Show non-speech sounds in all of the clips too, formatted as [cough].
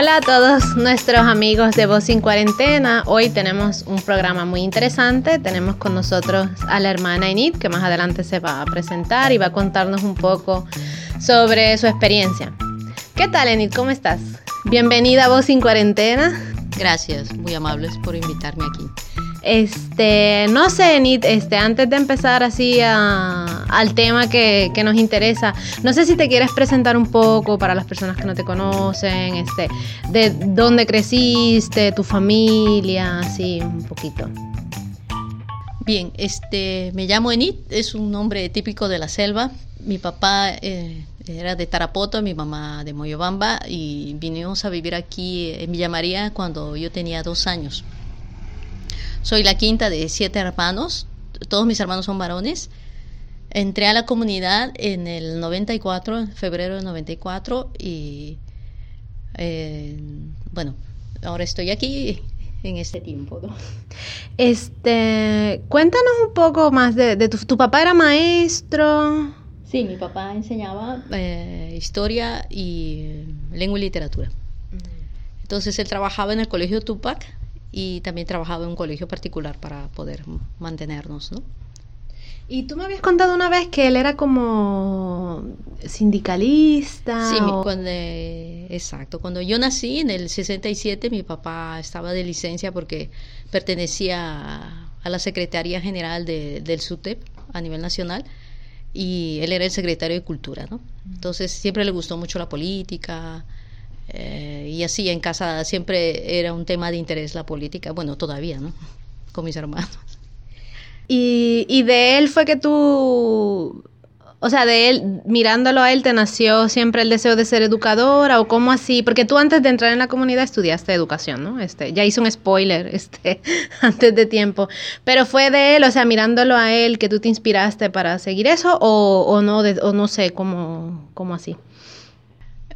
Hola a todos nuestros amigos de Voz sin Cuarentena. Hoy tenemos un programa muy interesante. Tenemos con nosotros a la hermana Enid, que más adelante se va a presentar y va a contarnos un poco sobre su experiencia. ¿Qué tal, Enid? ¿Cómo estás? Bienvenida a Voz sin Cuarentena. Gracias, muy amables por invitarme aquí. Este, no sé, Nit, este, antes de empezar así al tema que, nos interesa, no sé si te quieres presentar un poco para las personas que no te conocen, este, de dónde creciste, tu familia, así un poquito. Bien, este, me llamo Enid, es un nombre típico de la selva. Mi papá eh, era de Tarapoto, mi mamá de Moyobamba y vinimos a vivir aquí en Villa María cuando yo tenía dos años. Soy la quinta de siete hermanos, todos mis hermanos son varones. Entré a la comunidad en el 94, en febrero del 94, y eh, bueno, ahora estoy aquí en este tiempo. Este, cuéntanos un poco más de, tu, papá era maestro. Sí, mi papá enseñaba eh, historia y lengua y literatura. Entonces él trabajaba en el colegio Tupac y también trabajaba en un colegio particular para poder mantenernos, ¿no? Y tú me habías contado una vez que él era como sindicalista. Sí, cuando, exacto. Cuando yo nací en el 67, mi papá estaba de licencia porque pertenecía a la Secretaría General del SUTEP a nivel nacional y él era el secretario de Cultura, ¿no? Entonces siempre le gustó mucho la política, eh, y así en casa siempre era un tema de interés la política, bueno, todavía, ¿no? [laughs] Con mis hermanos. Y, y de él fue que tú, o sea, de él, mirándolo a él, ¿te nació siempre el deseo de ser educadora o cómo así? Porque tú antes de entrar en la comunidad estudiaste educación, ¿no? Este, ya hice un spoiler, [laughs] este, antes de tiempo. Pero fue de él, o sea, mirándolo a él, que tú te inspiraste para seguir eso o, o no, o no sé, cómo, cómo así.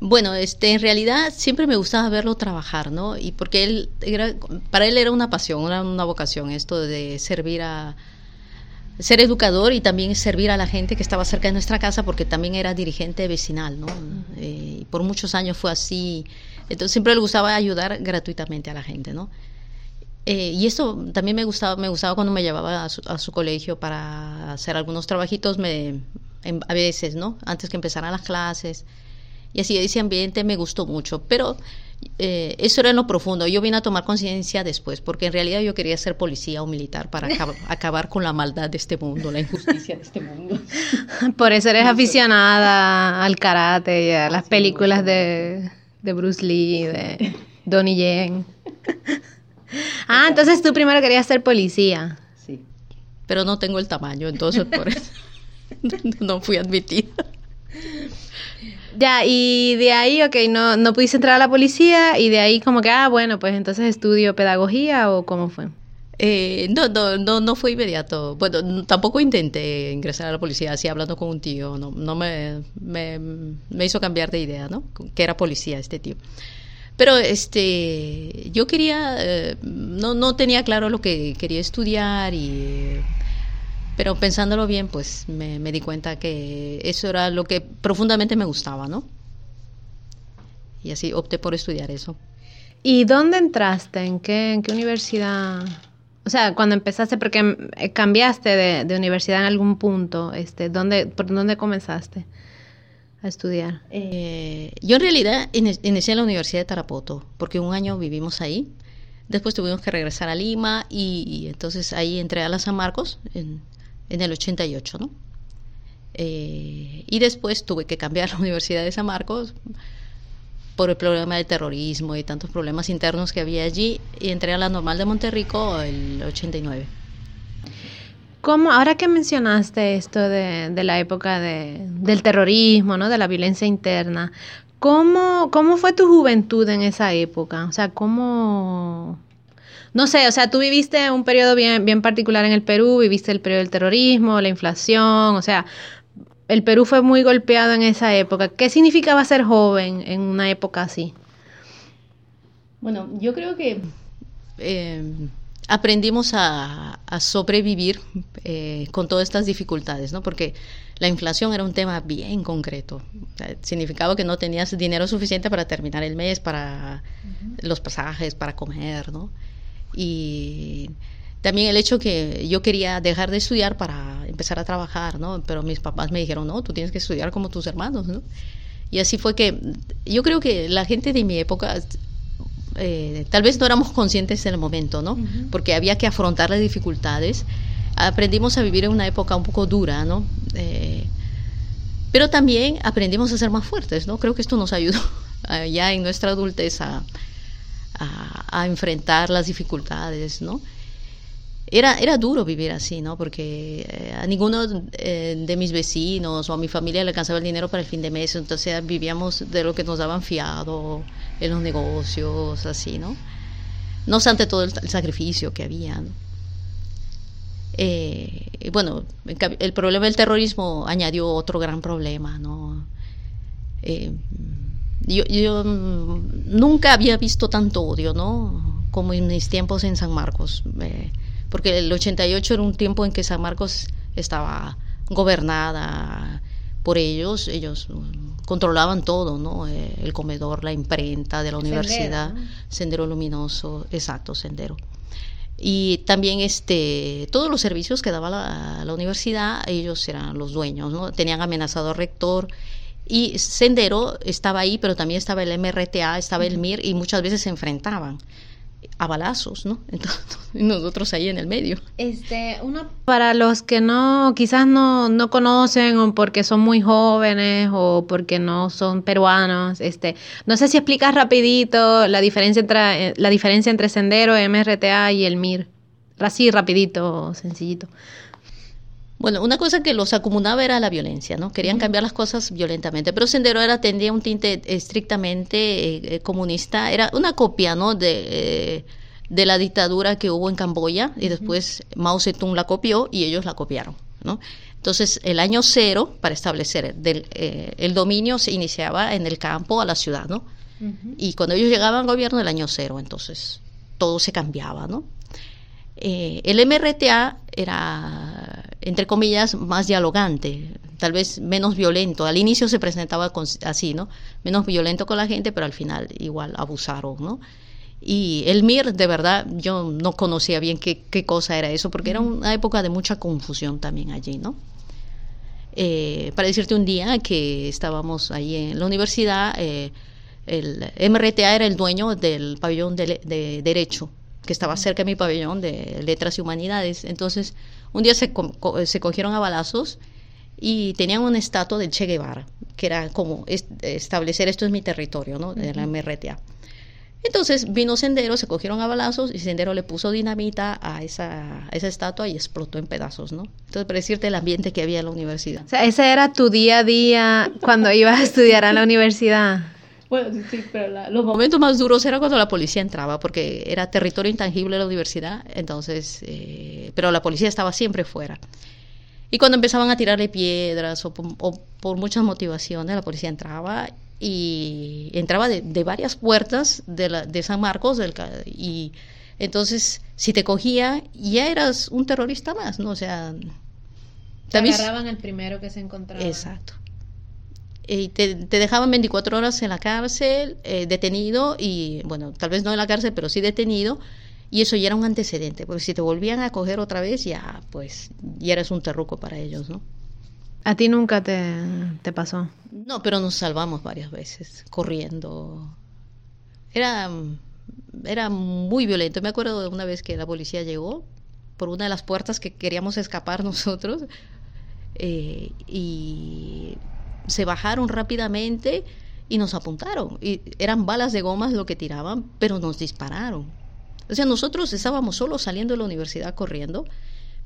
Bueno, este, en realidad siempre me gustaba verlo trabajar, ¿no? Y porque él era, para él era una pasión, una, una vocación esto de servir a ser educador y también servir a la gente que estaba cerca de nuestra casa porque también era dirigente vecinal, ¿no? Eh, y por muchos años fue así. Entonces siempre le gustaba ayudar gratuitamente a la gente, ¿no? Eh, y eso también me gustaba, me gustaba cuando me llevaba a su, colegio para hacer algunos trabajitos, me, a veces, ¿no? Antes que empezaran las clases. Y así ese ambiente me gustó mucho, pero eh, eso era en lo profundo. Yo vine a tomar conciencia después, porque en realidad yo quería ser policía o militar para [laughs] acabar con la maldad de este mundo, la injusticia de este mundo. [laughs] Por eso eres aficionada al karate y a las películas de, de Bruce Lee, de Donnie Yen. [laughs] Ah, entonces tú primero querías ser policía. Sí, pero no tengo el tamaño, entonces por eso no fui admitida. Ya, y de ahí, ok, no, no pudiste entrar a la policía y de ahí como que, ah, bueno, pues entonces estudio pedagogía o cómo fue. Eh, no, no, no, no fue inmediato. Bueno, tampoco intenté ingresar a la policía así hablando con un tío. No, no me, me, me hizo cambiar de idea, ¿no? Que era policía este tío. Pero este, yo quería, eh, no, no tenía claro lo que quería estudiar y pero pensándolo bien, pues me, di cuenta que eso era lo que profundamente me gustaba, ¿no? Y así opté por estudiar eso. ¿Y dónde entraste? ¿En qué, en qué universidad? O sea, cuando empezaste, porque eh, cambiaste de, universidad en algún punto, este, ¿dónde, ¿por dónde comenzaste a estudiar? Eh, yo en realidad inicié en la Universidad de Tarapoto, porque un año vivimos ahí. Después tuvimos que regresar a Lima y, y entonces ahí entré a la San Marcos, en, en el 88, ¿no? Eh, y después tuve que cambiar [laughs] la Universidad de San Marcos por el problema del terrorismo y tantos problemas internos que había allí y entré a la normal de Monterrico el 89. ¿Cómo, ahora que mencionaste esto de, de la época de, del terrorismo, ¿no? de la violencia interna, ¿cómo, ¿cómo fue tu juventud en esa época? O sea, ¿cómo, no sé, o sea, tú viviste un periodo bien, bien particular en el Perú, viviste el periodo del terrorismo, la inflación, o sea, el Perú fue muy golpeado en esa época. ¿Qué significaba ser joven en una época así? Bueno, yo creo que eh, aprendimos a, sobrevivir eh, con todas estas dificultades, ¿no? Porque la inflación era un tema bien concreto. significaba que no tenías dinero suficiente para terminar el mes, para los pasajes, para comer, ¿no? Y también el hecho que yo quería dejar de estudiar para empezar a trabajar, ¿no? Pero mis papás me dijeron, no, tú tienes que estudiar como tus hermanos, ¿no? Y así fue que yo creo que la gente de mi época eh, tal vez no éramos conscientes en el momento, ¿no? Porque había que afrontar las dificultades. Aprendimos a vivir en una época un poco dura, ¿no? Eh, pero también aprendimos a ser más fuertes, ¿no? Creo que esto nos ayudó [laughs] ya en nuestra adultez a, a, enfrentar las dificultades, ¿no? Era, era duro vivir así, ¿no? Porque eh, a ninguno de mis vecinos o a mi familia le alcanzaba el dinero para el fin de mes, entonces vivíamos de lo que nos daban fiado en los negocios, así, ¿no? No obstante todo el, sacrificio que había, eh, bueno, el problema del terrorismo añadió otro gran problema, ¿no? Eh, yo, nunca había visto tanto odio, ¿no? Como en mis tiempos en San Marcos, eh, porque el 88 era un tiempo en que San Marcos estaba gobernada por ellos, ellos controlaban todo, ¿no? Eh, el comedor, la imprenta de la universidad, Sendero Luminoso, exacto, Sendero. Y también este, todos los servicios que daba la, la, universidad, ellos eran los dueños, ¿no? Tenían amenazado al rector y Sendero estaba ahí, pero también estaba el MRTA, estaba el MIR y muchas veces se enfrentaban a balazos, ¿no? [laughs] Entonces, nosotros ahí en el medio. Este, uno para los que no, quizás no, no conocen o porque son muy jóvenes o porque no son peruanos, este, no sé si explicas rapidito la diferencia entre eh, la diferencia entre Sendero, MRTA y el MIR. Así rapidito, sencillito. Bueno, una cosa que los acumulaba era la violencia, ¿no? Querían cambiar las cosas violentamente, pero Sendero era tendría un tinte estrictamente eh, eh, comunista, era una copia, ¿no? De, eh, de la dictadura que hubo en Camboya y después Mao Zedong la copió y ellos la copiaron, ¿no? Entonces, el año cero para establecer del, el dominio se iniciaba en el campo a la ciudad, ¿no? Y cuando ellos llegaban al gobierno, el año cero, entonces todo se cambiaba, ¿no? el MRTA era entre comillas, más dialogante, tal vez menos violento. Al inicio se presentaba así, ¿no? Menos violento con la gente, pero al final igual abusaron, ¿no? Y el MIR, de verdad, yo no conocía bien qué, qué cosa era eso, porque era una época de mucha confusión también allí, ¿no? Eh, para decirte un día que estábamos ahí en la universidad, eh, el MRTA era el dueño del pabellón de, de Derecho, que estaba cerca de mi pabellón de Letras y Humanidades. Entonces, un día se, se cogieron a balazos y tenían una estatua de Che Guevara, que era como establecer esto es mi territorio, ¿no? De la MRTA. Entonces vino Sendero, se cogieron a balazos y Sendero le puso dinamita a esa, esa estatua y explotó en pedazos, ¿no? Entonces, para decirte el ambiente que había en la universidad. O sea, ese era tu día a día cuando ibas a estudiar a la universidad. Bueno, sí, pero los momentos más duros era cuando la policía entraba, porque era territorio intangible de la universidad, entonces, eh, pero la policía estaba siempre fuera. Y cuando empezaban a tirarle piedras o, por muchas motivaciones, la policía entraba y entraba de, varias puertas de, la, de San Marcos del, y entonces si te cogía ya eras un terrorista más, ¿no? O sea, te agarraban el primero que se encontraba. Exacto y te, dejaban 24 horas en la cárcel, eh, detenido, y bueno, tal vez no en la cárcel, pero sí detenido, y eso ya era un antecedente, porque si te volvían a coger otra vez, ya pues ya eres un terruco para ellos, ¿no? ¿A ti nunca te, te pasó? No, pero nos salvamos varias veces, corriendo. Era, era muy violento. Me acuerdo de una vez que la policía llegó por una de las puertas que queríamos escapar [laughs] nosotros, eh, y se bajaron rápidamente y nos apuntaron. Y eran balas de gomas lo que tiraban, pero nos dispararon. O sea, nosotros estábamos solo saliendo de la universidad corriendo,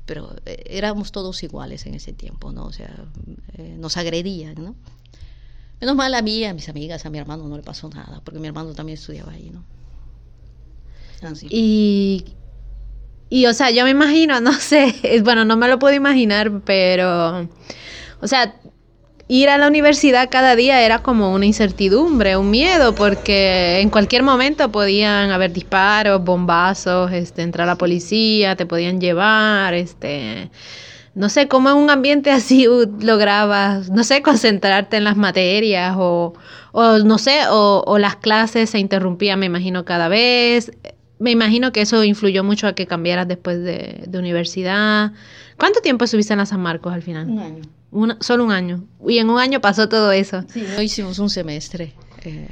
pero eh, éramos todos iguales en ese tiempo, ¿no? O sea, eh, nos agredían, ¿no? Menos mal a mí, a mis amigas, a mi hermano no le pasó nada, porque mi hermano también estudiaba ahí, ¿no? Y, y, o sea, yo me imagino, [laughs] no sé, bueno, no me lo puedo imaginar, pero, o sea, ir a la universidad cada día era como una incertidumbre, un miedo, porque en cualquier momento podían haber disparos, bombazos, este, entrar la policía, te podían llevar, este, no sé, cómo en un ambiente [laughs] así lograbas, no sé, concentrarte en las materias o, o no sé, o, o las clases se interrumpían, me imagino, cada vez. Me imagino que eso influyó mucho a que cambiaras después de, de universidad. ¿Cuánto tiempo estuviste en la San Marcos al final? Un año. Una, solo un año. Y en un año pasó todo eso. Sí, no hicimos un semestre. Eh,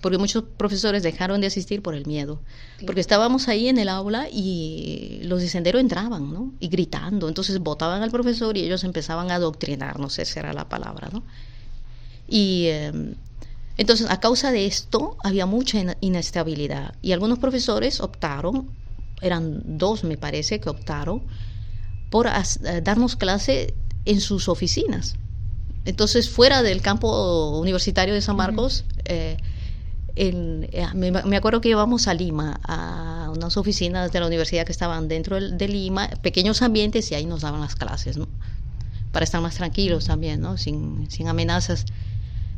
porque muchos profesores dejaron de asistir por el miedo. Porque estábamos ahí en el aula y los de sendero entraban, ¿no? Y gritando. Entonces votaban al profesor y ellos empezaban a adoctrinar, no sé si era la palabra, ¿no? Y eh, entonces, a causa de esto, había mucha inestabilidad. Y algunos profesores optaron, eran dos me parece que optaron, por eh, darnos clase en sus oficinas. Entonces, fuera del campo universitario de San Marcos, eh, en, eh, me, me, acuerdo que íbamos a Lima, a unas oficinas de la universidad que estaban dentro de, de, Lima, pequeños ambientes, y ahí nos daban las clases, ¿no? Para estar más tranquilos también, ¿no? Sin, sin amenazas.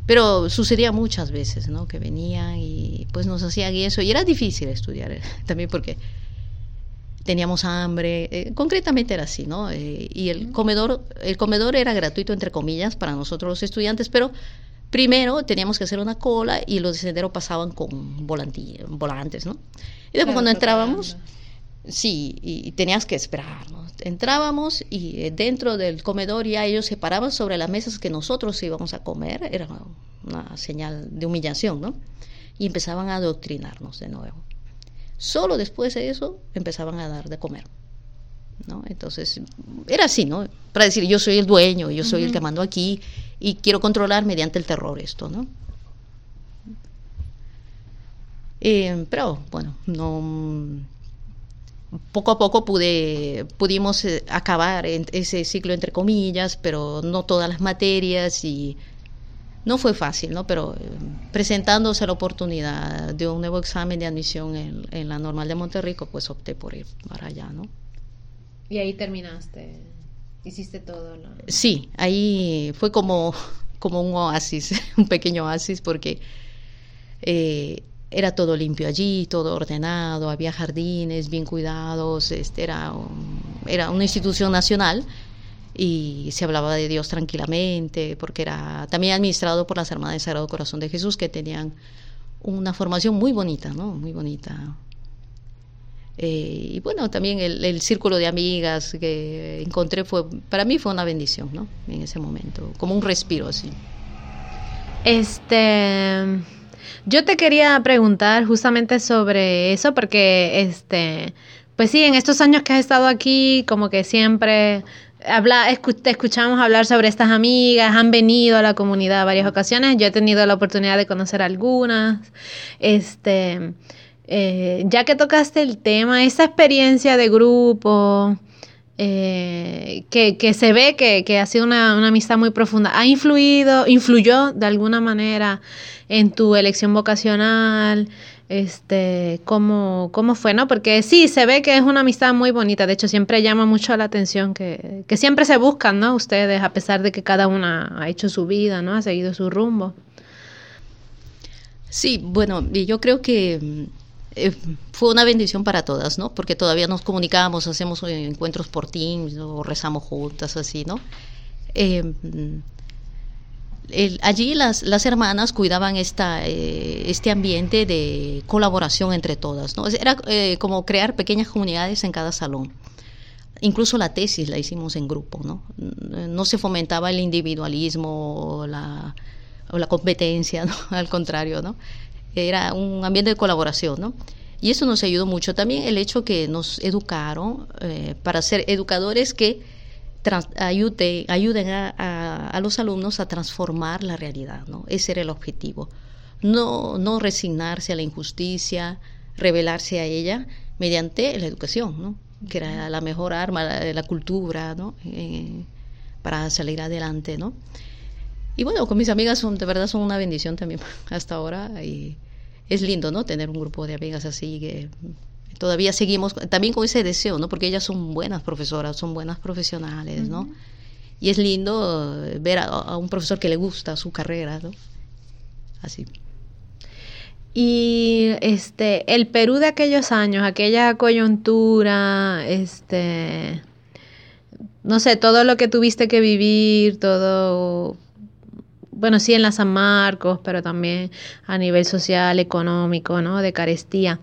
Pero sucedía muchas veces, ¿no? Que venían y pues nos hacían eso. Y era difícil estudiar [laughs] también porque teníamos hambre, eh, concretamente era así, ¿no? Eh, y el comedor, el comedor era gratuito entre comillas para nosotros los estudiantes, pero primero teníamos que hacer una cola y los de sendero pasaban con volantes, ¿no? Y después claro, cuando entrábamos, sí, y tenías que esperar, ¿no? Entrábamos y dentro del comedor ya ellos se paraban sobre las mesas que nosotros íbamos a comer, era una señal de humillación, ¿no? Y empezaban a adoctrinarnos de nuevo. Solo después de eso empezaban a dar de comer. ¿no? Entonces, era así, ¿no? Para decir, yo soy el dueño, yo soy uh -huh. el que mando aquí y quiero controlar mediante el terror esto, ¿no? Eh, pero, bueno, no poco a poco pude, pudimos eh, acabar ese ciclo entre comillas, pero no todas las materias y no fue fácil, ¿no? Pero eh, presentándose la oportunidad de un nuevo examen de admisión en, en, la normal de Monterrico, pues opté por ir para allá, ¿no? Y ahí terminaste, hiciste todo. Lo... Sí, ahí fue como, [laughs] como un oasis, [laughs] un pequeño oasis, porque eh, era todo limpio allí, todo ordenado, había jardines bien cuidados, este era, era una institución nacional y se hablaba de Dios tranquilamente, porque era también administrado por las Hermanas del Sagrado Corazón de Jesús, que tenían una formación muy bonita, ¿no? Muy bonita. Eh, y bueno, también el, el, círculo de amigas que encontré fue, para mí fue una bendición, ¿no? En ese momento, como un respiro así. Este, yo te quería preguntar justamente sobre eso, porque este, pues sí, en estos años que has estado aquí, como que siempre habla, escu te escuchamos hablar sobre estas amigas, han venido a la comunidad varias ocasiones, yo he tenido la oportunidad de conocer algunas, este, eh, ya que tocaste el tema, esa experiencia de grupo, eh, que, que, se ve que, que ha sido una, una, amistad muy profunda, ¿ha influido, influyó de alguna manera en tu elección vocacional? este, cómo, cómo fue, ¿no? Porque sí, se ve que es una amistad muy bonita, de hecho siempre llama mucho la atención que, que siempre se buscan, ¿no? Ustedes, a pesar de que cada una ha hecho su vida, ¿no? Ha seguido su rumbo. Sí, bueno, yo creo que eh, fue una bendición para todas, ¿no? Porque todavía nos comunicamos, hacemos encuentros por Teams o rezamos juntas, así, ¿no? Eh, el, allí las, hermanas cuidaban esta, eh, este ambiente de colaboración entre todas. Era eh, como crear pequeñas comunidades en cada salón. Incluso la tesis la hicimos en grupo. No, no se fomentaba el individualismo o la, competencia, [laughs] al contrario. ¿no? Era un ambiente de colaboración. ¿no? Y eso nos ayudó mucho. También el hecho que nos educaron eh, para ser educadores que Trans, ayude, ayuden a, a, a, los alumnos a transformar la realidad, ¿no? Ese era el objetivo. No, no resignarse a la injusticia, rebelarse a ella mediante la educación, ¿no? Que era la mejor arma de la, la, cultura, ¿no? Eh, para salir adelante, ¿no? Y bueno, con mis amigas son, de verdad son una bendición también [laughs] hasta ahora y es lindo, ¿no? Tener un grupo de amigas así que todavía seguimos también con ese deseo, ¿no? Porque ellas son buenas profesoras, son buenas profesionales, ¿no? y es lindo ver a, un profesor que le gusta su carrera, ¿no? Así. Y este, el Perú de aquellos años, aquella coyuntura, este, no sé, todo lo que tuviste que vivir, todo, bueno, sí en la San Marcos, pero también a nivel social, económico, ¿no? De carestía.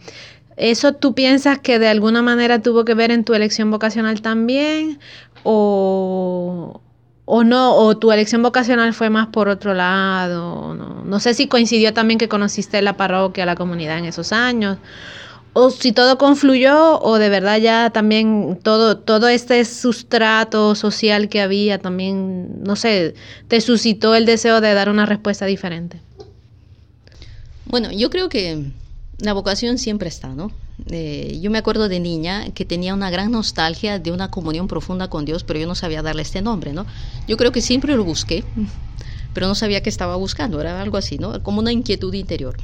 ¿Eso tú piensas que de alguna manera tuvo que ver en tu elección vocacional también? ¿O, o no? ¿O tu elección vocacional fue más por otro lado? No, no sé si coincidió también que conociste la parroquia, la comunidad en esos años o si todo confluyó o de verdad ya también todo, todo este sustrato social que había también, no sé, te suscitó el deseo de dar una respuesta diferente. Bueno, yo creo que la vocación siempre está, ¿no? Eh, yo me acuerdo de niña que tenía una gran nostalgia de una comunión profunda con Dios, pero yo no sabía darle este nombre, ¿no? Yo creo que siempre lo busqué, pero no sabía qué estaba buscando, era algo así, ¿no? Como una inquietud interior.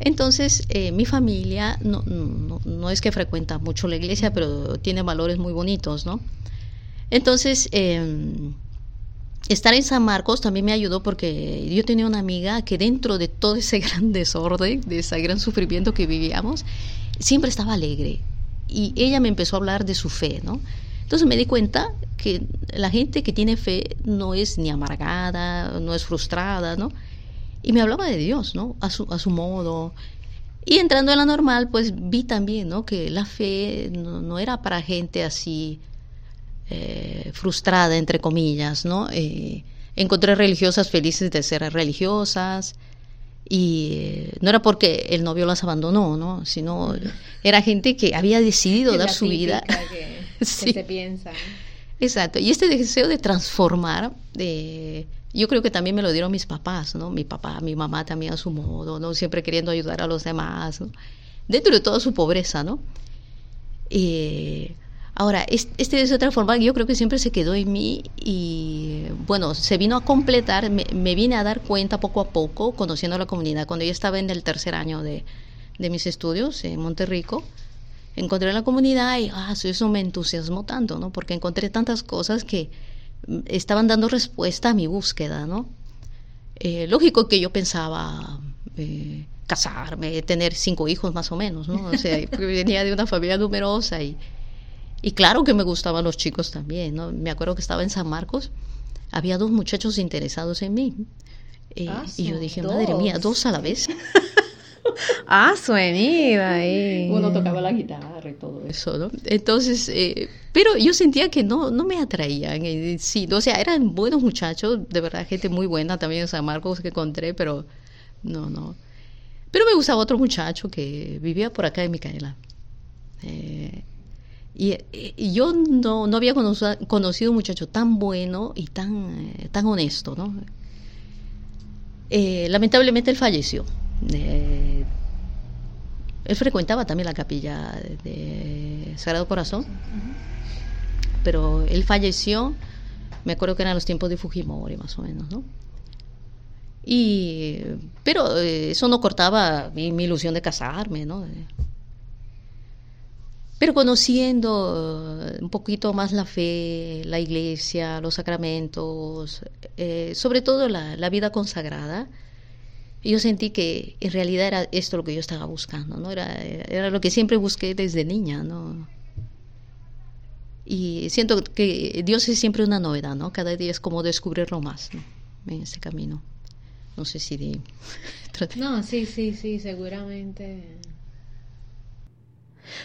Entonces, eh, mi familia no, no, es que frecuenta mucho la iglesia, pero tiene valores muy bonitos, ¿no? Entonces, em, estar en San Marcos también me ayudó porque yo tenía una amiga que dentro de todo ese [laughs] gran desorden, de ese gran sufrimiento que vivíamos, siempre estaba alegre. Y ella me empezó a hablar de su fe, ¿no? Entonces me di cuenta que la gente que tiene fe no es ni amargada, no es frustrada, ¿no? Y me hablaba de Dios, ¿no? A su, a su modo. Y entrando en la normal, pues vi también, ¿no? Que la fe no, era para gente así eh, frustrada, entre comillas, ¿no? Eh, encontré religiosas felices de ser religiosas y eh, no era porque el novio las abandonó, ¿no? Sino [laughs] era gente que había decidido dar su vida. Que, [laughs] se piensa. Exacto. Y este deseo de transformar, de yo creo que también me lo dieron mis papás, ¿no? Mi papá, mi mamá también a su modo, ¿no? Siempre queriendo ayudar a los demás, ¿no? Dentro de toda su pobreza, ¿no? Eh, ahora, este de otra forma yo creo que siempre se quedó en mí y, bueno, se vino a completar, me, vine a dar cuenta poco a poco, conociendo la comunidad. Cuando yo estaba en el tercer año de, de mis estudios en Monterrico, encontré la comunidad y, ah, eso me entusiasmó tanto, ¿no? Porque encontré tantas cosas que estaban dando respuesta a mi búsqueda, ¿no? Eh, lógico que yo pensaba eh, casarme, tener cinco hijos más o menos, ¿no? O sea, [laughs] venía de una familia numerosa y, y claro que me gustaban los chicos también, ¿no? Me acuerdo que estaba en San Marcos, había dos muchachos interesados en mí. Eh, ah, y yo dije, madre mía, dos a la vez. [laughs] [laughs] ah, suenida ahí. Uno tocaba la guitarra y todo eso, ¿no? Entonces, eh, pero yo sentía que no, no me atraían. sí, o sea, eran buenos muchachos, de verdad, gente muy buena también en San Marcos que encontré, pero no, no. Pero me gustaba otro muchacho que vivía por acá en Micaela. Eh, y, yo no, no había conocido, un muchacho tan bueno y tan, eh, tan honesto, ¿no? lamentablemente él falleció. Eh, él frecuentaba también la capilla de Sagrado Corazón, pero él falleció, me acuerdo que eran los tiempos de Fujimori más o menos, ¿no? Y, pero eh, eso no cortaba mi, ilusión de casarme, ¿no? Pero conociendo un poquito más la fe, la iglesia, los sacramentos, eh, sobre todo la vida consagrada, yo sentí que en realidad era esto lo que yo estaba buscando, ¿no? Era, era lo que siempre busqué desde niña, ¿no? Y siento que Dios es siempre una novedad, ¿no? Cada día es como descubrirlo más, ¿no? En ese camino. No sé si de... [laughs] no, sí, sí, sí, seguramente.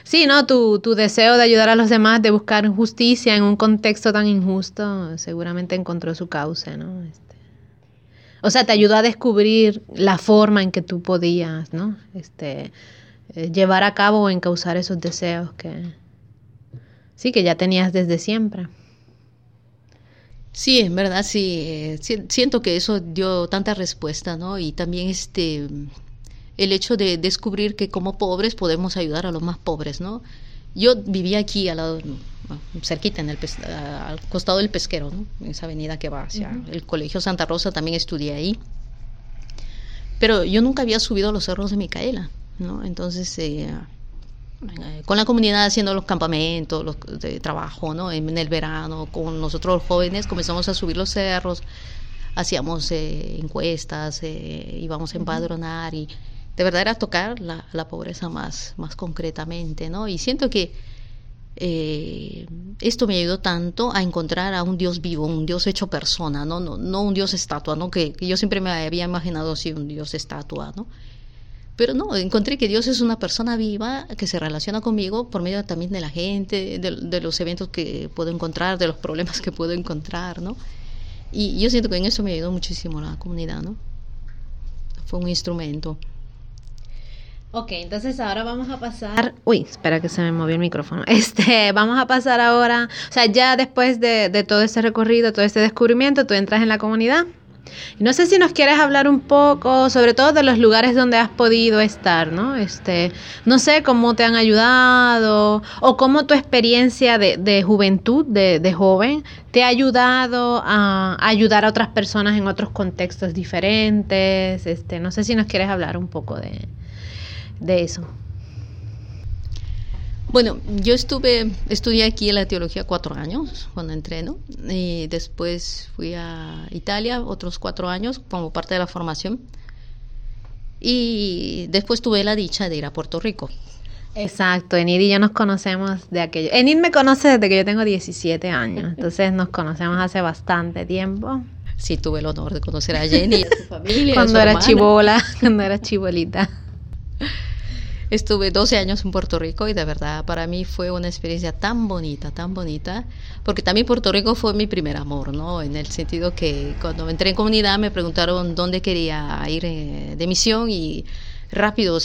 Sí, ¿no? Tu, tu deseo de ayudar a los demás, de buscar justicia en un contexto tan injusto, seguramente encontró su causa, ¿no? O sea, te ayudó a descubrir la forma en que tú podías, ¿no? Este, eh, llevar a cabo o encauzar esos deseos que sí, que ya tenías desde siempre. Sí, en verdad, sí. Eh, siento que eso dio tanta respuesta, ¿no? Y también este el hecho de descubrir que como pobres podemos ayudar a los más pobres, ¿no? Yo vivía aquí al lado, cerquita, en el al costado del pesquero, ¿no? en esa avenida que va hacia el Colegio Santa Rosa, también estudié ahí. Pero yo nunca había subido a los cerros de Micaela, ¿no? Entonces, eh, con la comunidad haciendo los campamentos los de trabajo, ¿no? En, el verano, con nosotros los jóvenes comenzamos a subir los cerros, hacíamos eh, encuestas, eh, íbamos a empadronar y de verdad era tocar la, la, pobreza más, más concretamente, ¿no? Y siento que eh, esto me ayudó tanto a encontrar a un Dios vivo, un Dios hecho persona, no, no, no un Dios estatua, ¿no? Que, yo siempre me había imaginado así, un Dios estatua, ¿no? Pero no, encontré que Dios es una persona viva que se relaciona conmigo por medio también de la gente, de, de los eventos que puedo encontrar, de los problemas que puedo encontrar, ¿no? Y yo siento que en eso me ayudó muchísimo la comunidad, ¿no? Fue un instrumento. Ok, entonces ahora vamos a pasar. Uy, espera que se me movió el micrófono. [laughs] Este, vamos a pasar ahora. O sea, ya después de, de todo este recorrido, todo este descubrimiento, tú entras en la comunidad. No sé si nos quieres hablar un poco, sobre todo de los lugares donde has podido estar, ¿no? Este, no sé cómo te han ayudado o cómo tu experiencia de, juventud, de, joven, te ha ayudado a, ayudar a otras personas en otros contextos diferentes. Este, no sé si nos quieres hablar un poco de, de eso. Bueno, yo estuve, estudié aquí en la teología cuatro años cuando entreno y después fui a Italia otros cuatro años como parte de la formación y después tuve la dicha de ir a Puerto Rico. Exacto, Enid y yo nos conocemos de aquello. Enid me conoce desde que yo tengo 17 años, entonces nos conocemos hace bastante tiempo. Sí, tuve el honor de conocer a Jenny y a su familia. cuando era chivola, [laughs] cuando era chibolita. [laughs] Estuve 12 años en Puerto Rico y de verdad para mí fue una experiencia tan bonita, tan bonita, porque también Puerto Rico fue mi primer amor, ¿no? En el sentido que cuando entré en comunidad me preguntaron dónde quería ir eh, de misión y rápido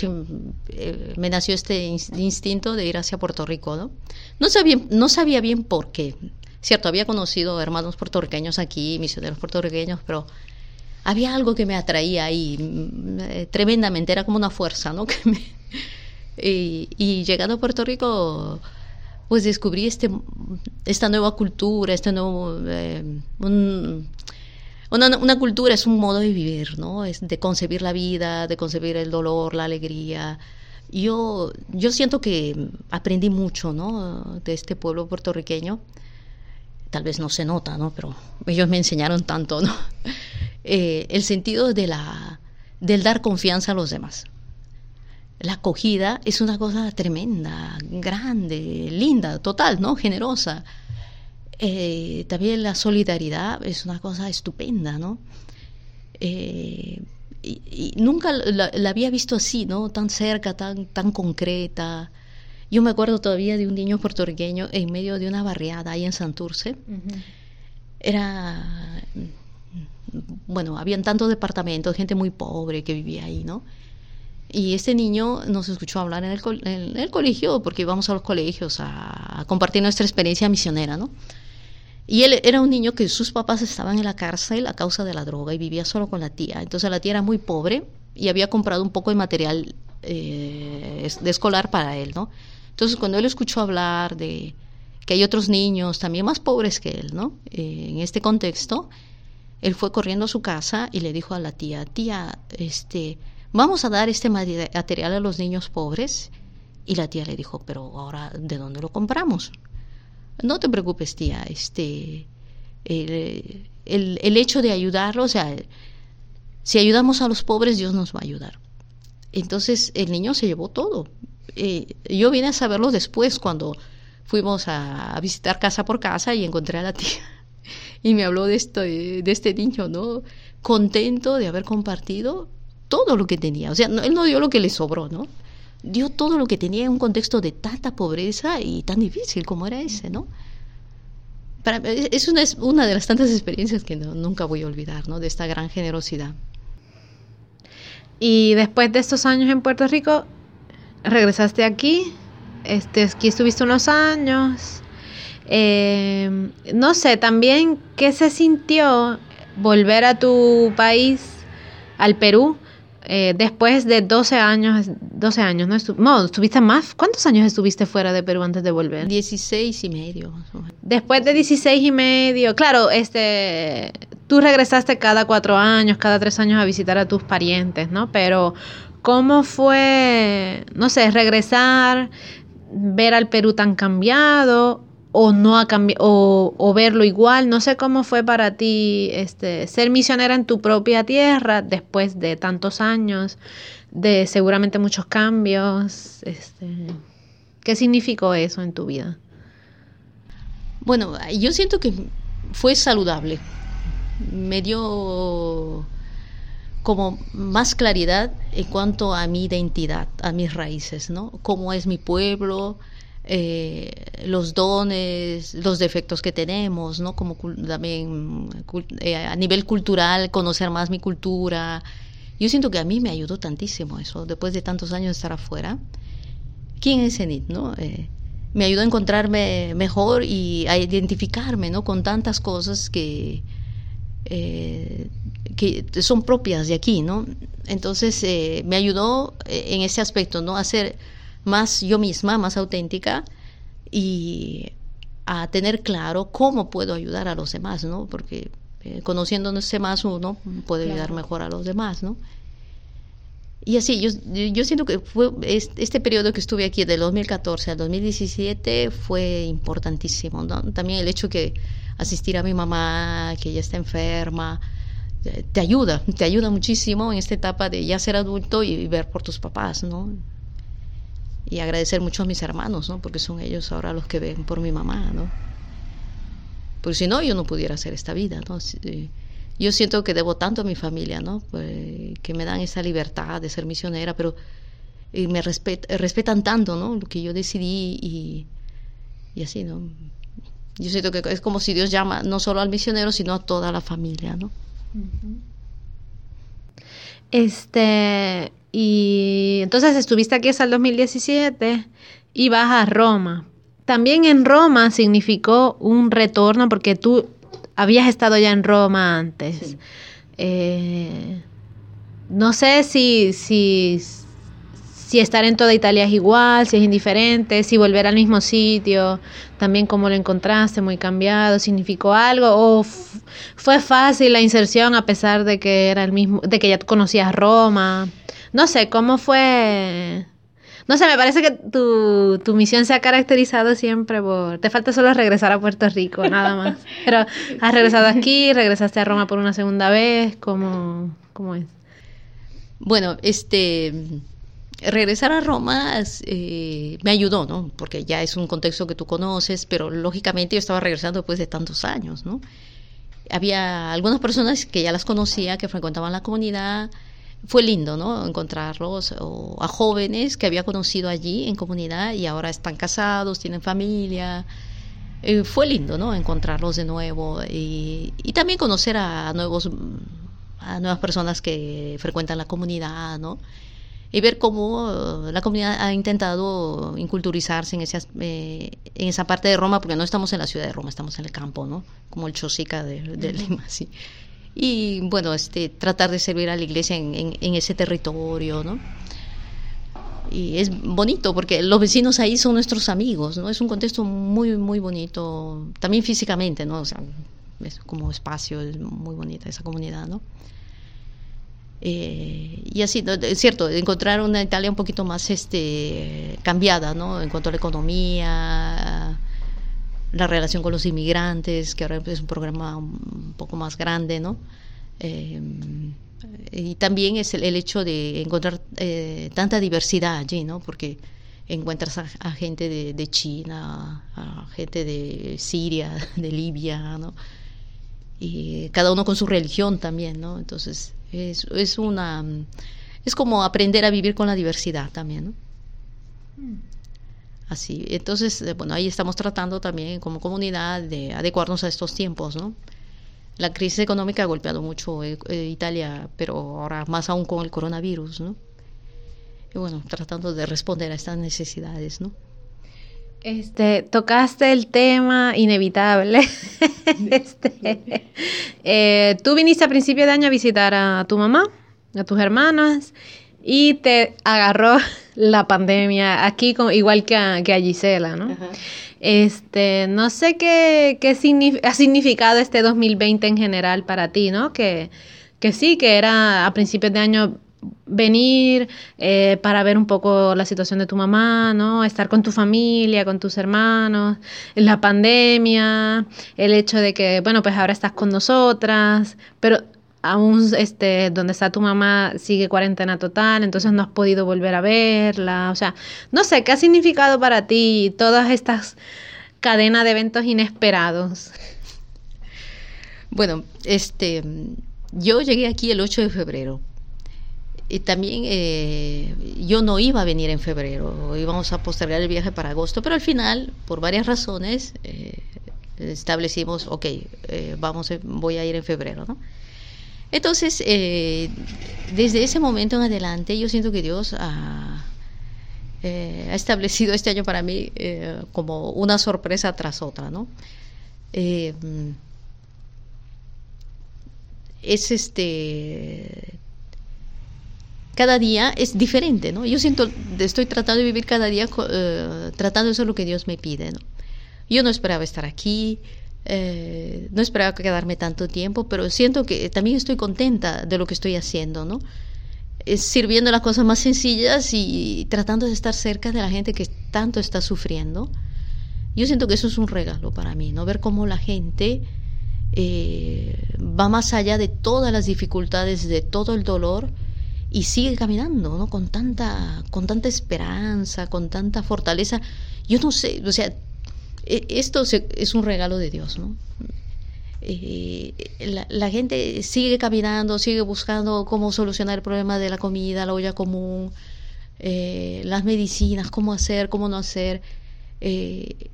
eh, me nació este instinto de ir hacia Puerto Rico, ¿no? No sabía, no sabía bien por qué. Cierto, había conocido hermanos puertorriqueños aquí, misioneros puertorriqueños, pero había algo que me atraía ahí mm, eh, tremendamente, era como una fuerza, ¿no? [laughs] Me, y, llegando a Puerto Rico, pues descubrí este, esta nueva cultura, este nuevo... Eh, una, una, cultura es un modo de vivir, ¿no? Es de concebir la vida, de concebir el dolor, la alegría. Yo, yo siento que aprendí mucho, ¿no? De este pueblo puertorriqueño. Tal vez no se nota, ¿no? Pero ellos me enseñaron tanto, ¿no? [laughs] Eh, el sentido de la, del dar confianza a los demás la acogida es una cosa tremenda, grande, linda, total, ¿no? Generosa. Eh, también la solidaridad es una cosa estupenda, ¿no? Eh, y, nunca la, había visto así, ¿no? Tan cerca, tan, tan concreta. Yo me acuerdo todavía de un niño puertorriqueño en medio de una barriada ahí en Santurce. Era, bueno, habían tantos departamentos, gente muy pobre que vivía ahí, ¿no? Y este niño nos escuchó hablar en el, colegio, porque íbamos a los colegios a, compartir nuestra experiencia misionera, ¿no? Y él era un niño que sus papás estaban en la cárcel a causa de la droga y vivía solo con la tía. Entonces la tía era muy pobre y había comprado un poco de material eh, de escolar para él, ¿no? Entonces cuando él escuchó hablar de que hay otros niños también más pobres que él, ¿no? Eh, en este contexto, él fue corriendo a su casa y le dijo a la tía, tía, este vamos a dar este material a los niños pobres. Y la tía le dijo, pero ahora, ¿de dónde lo compramos? No te preocupes, tía, este, el, el, hecho de ayudarlo, o sea, si ayudamos a los pobres, Dios nos va a ayudar. Entonces el niño se llevó todo. Eh, yo vine a saberlo después cuando fuimos a, visitar casa por casa y encontré a la tía [laughs] y me habló de, esto, de este niño, ¿no? Contento de haber compartido todo lo que tenía. O sea, él no dio lo que le sobró, ¿no? Dio todo lo que tenía en un contexto de tanta pobreza y tan difícil como era ese, ¿no? Para, es, una, es una de las tantas experiencias que nunca voy a olvidar, ¿no? De esta gran generosidad. Y después de estos años en Puerto Rico, regresaste aquí, este, aquí estuviste unos años. Eh, no sé, también, ¿qué se sintió volver a tu país, al Perú? Eh, después de 12 años, 12 años, ¿no? no, estuviste más. ¿Cuántos años estuviste fuera de Perú antes de volver? 16 y medio. Después de 16 y medio, claro, este, tú regresaste cada cuatro años, cada tres años a visitar a tus parientes, ¿no? Pero, ¿cómo fue, no sé, regresar? ver al Perú tan cambiado o no ha cambiado o, verlo igual. No sé cómo fue para ti este, ser misionera en tu propia tierra después de tantos años, de seguramente muchos cambios. Este, ¿Qué significó eso en tu vida? Bueno, yo siento que fue saludable. Me dio como más claridad en cuanto a mi identidad, a mis raíces, ¿no? Cómo es mi pueblo, eh, los dones, los defectos que tenemos, ¿no? Como también eh, a nivel cultural, conocer más mi cultura. Yo siento que a mí me ayudó tantísimo eso, después de tantos años de estar afuera. ¿Quién es Enid, no? Eh, me ayudó a encontrarme mejor y a identificarme, ¿no? Con tantas cosas que, que son propias de aquí, ¿no? Entonces me ayudó en ese aspecto, ¿no? A ser más yo misma, más auténtica y a tener claro cómo puedo ayudar a los demás, ¿no? Porque eh, conociéndose más uno puede ayudar mejor a los demás, ¿no? Y así, yo, yo siento que fue este, periodo que estuve aquí, del 2014 al 2017, fue importantísimo. ¿no? También el hecho que asistir a mi mamá, que ella está enferma, eh, te ayuda, te ayuda muchísimo en esta etapa de ya ser adulto y ver por tus papás, ¿no? y agradecer mucho a mis hermanos, ¿no? Porque son ellos ahora los que ven por mi mamá, ¿no? Porque si no, yo no pudiera hacer esta vida, ¿no? Yo siento que debo tanto a mi familia, ¿no? Pues, que me dan esa libertad de ser misionera, pero y me respetan tanto, ¿no? Lo que yo decidí y, y así, ¿no? Yo siento que es como si Dios llama no solo al misionero, sino a toda la familia, ¿no? Este, y entonces estuviste aquí hasta el 2017 y vas a Roma. También en Roma significó un retorno porque tú habías estado ya en Roma antes. Eh, no sé si, si, si estar en toda Italia es igual, si es indiferente, si volver al mismo sitio, también cómo lo encontraste, muy cambiado, significó algo, o fue fácil la inserción a pesar de que era el mismo, de que ya conocías Roma. No sé, ¿cómo fue? No sé, me parece que tu, tu, misión se ha caracterizado siempre por... Te falta solo regresar a Puerto Rico, nada más. [laughs] Pero has regresado aquí, regresaste a Roma por una segunda vez, ¿cómo, cómo es? Bueno, este... Regresar a Roma eh, me ayudó, ¿no? Porque ya es un contexto que tú conoces, pero lógicamente yo estaba regresando después de tantos años, ¿no? Había algunas personas que ya las conocía, que frecuentaban la comunidad, fue lindo, ¿no? Encontrarlos o a jóvenes que había conocido allí en comunidad y ahora están casados, tienen familia. Eh, fue lindo, ¿no? Encontrarlos de nuevo y, y, también conocer a nuevos a nuevas personas que frecuentan la comunidad, ¿no? Y ver cómo eh, la comunidad ha intentado inculturizarse en, ese, eh, en esa parte de Roma, porque no estamos en la ciudad de Roma, estamos en el campo, ¿no? Como el Chosica de, de Lima, sí y bueno, este, tratar de servir a la iglesia en, en, ese territorio, ¿no? Y es bonito porque los vecinos ahí son nuestros amigos, ¿no? Es un contexto muy, muy bonito, también físicamente, ¿no? O sea, es como espacio, es muy bonita esa comunidad, ¿no? Eh, y así, es cierto, encontrar una Italia un poquito más este, cambiada, ¿no? En cuanto a la economía, la relación con los inmigrantes, que ahora es un programa un poco más grande, ¿no? Eh, y también es el, hecho de encontrar eh, tanta diversidad allí, ¿no? Porque encuentras a, gente de, China, a gente de Siria, [laughs] de Libia, ¿no? Y cada uno con su religión también, ¿no? Entonces, es, es una... Es como aprender a vivir con la diversidad también, ¿no? Mm. Así, entonces, eh, bueno, ahí estamos tratando también como comunidad de adecuarnos a estos tiempos, ¿no? La crisis económica ha golpeado mucho eh, eh, Italia, pero ahora más aún con el coronavirus, ¿no? Y bueno, tratando de responder a estas necesidades, ¿no? Este, tocaste el tema inevitable. [laughs] este, tú viniste a principio de año a visitar a tu mamá, a tus hermanas, y te agarró [laughs] la pandemia aquí igual que a, que a Gisela, ¿no? Este, no sé qué, qué ha significado este 2020 en general para ti, ¿no? Que, que sí, que era a principios de año venir eh, para ver un poco la situación de tu mamá, ¿no? Estar con tu familia, con tus hermanos, la pandemia, el hecho de que, bueno, pues ahora estás con nosotras, pero aún este, donde está tu mamá sigue cuarentena total, entonces no has podido volver a verla, o sea, no sé, ¿qué ha significado para ti todas estas cadenas de eventos inesperados? Bueno, este, yo llegué aquí el 8 de febrero. Y también eh, yo no iba a venir en febrero, íbamos a postergar el viaje para agosto, pero al final, por varias razones, eh, establecimos, ok, eh, vamos, voy a ir en febrero. Entonces, desde ese momento en adelante, yo siento que Dios ha, ha establecido este año para mí como una sorpresa tras otra, ¿no? es este cada día es diferente, ¿no? Yo siento, estoy tratando de vivir cada día eh, tratando de hacer lo que Dios me pide, ¿no? Yo no esperaba estar aquí, eh, no esperaba quedarme tanto tiempo, pero siento que también estoy contenta de lo que estoy haciendo, ¿no? Es sirviendo las cosas más sencillas y tratando de estar cerca de la gente que tanto está sufriendo. Yo siento que eso es un regalo para mí, ¿no? Ver cómo la gente eh, va más allá de todas las dificultades, de todo el dolor, y sigue caminando, ¿no? Con tanta, con tanta esperanza, con tanta fortaleza. Yo no sé, o sea, e, esto es un regalo de Dios, ¿no? Eh, la, gente sigue caminando, sigue buscando cómo solucionar el problema de la comida, la olla común, eh, las medicinas, cómo hacer, cómo no hacer. Eh,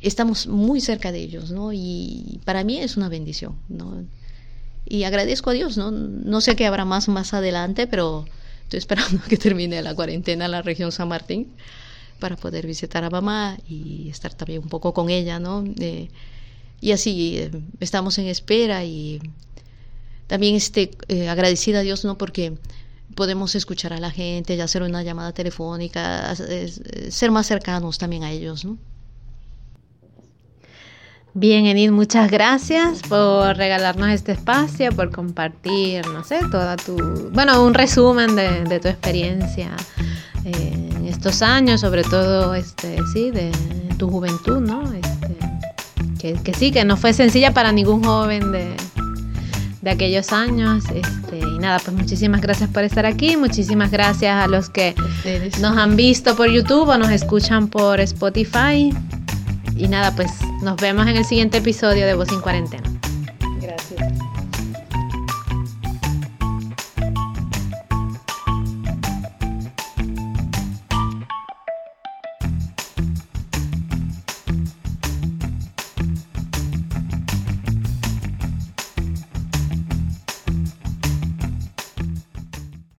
estamos muy cerca de ellos, ¿no? Y para mí es una bendición, ¿no? Y agradezco a Dios, ¿no? No sé qué habrá más más adelante, pero estoy esperando [laughs] que termine la cuarentena en la región San Martín para poder visitar a mamá y estar también un poco con ella, ¿no? Eh, y así eh, estamos en espera y también este, eh, agradecida a Dios, ¿no? Porque podemos escuchar a la gente, ya hacer una llamada telefónica, ser más cercanos también a ellos, ¿no? Bien, Enid, muchas gracias por regalarnos este espacio, por compartir, no sé, toda tu, bueno, un resumen de, tu experiencia eh, en estos años, sobre todo, este, sí, de tu juventud, ¿no? Este, que, sí, que no fue sencilla para ningún joven de, de aquellos años. Este, y nada, pues muchísimas gracias por estar aquí. Muchísimas gracias a los que nos han visto por YouTube o nos escuchan por Spotify. Y nada, pues nos vemos en el siguiente episodio de Voz en Cuarentena. Gracias.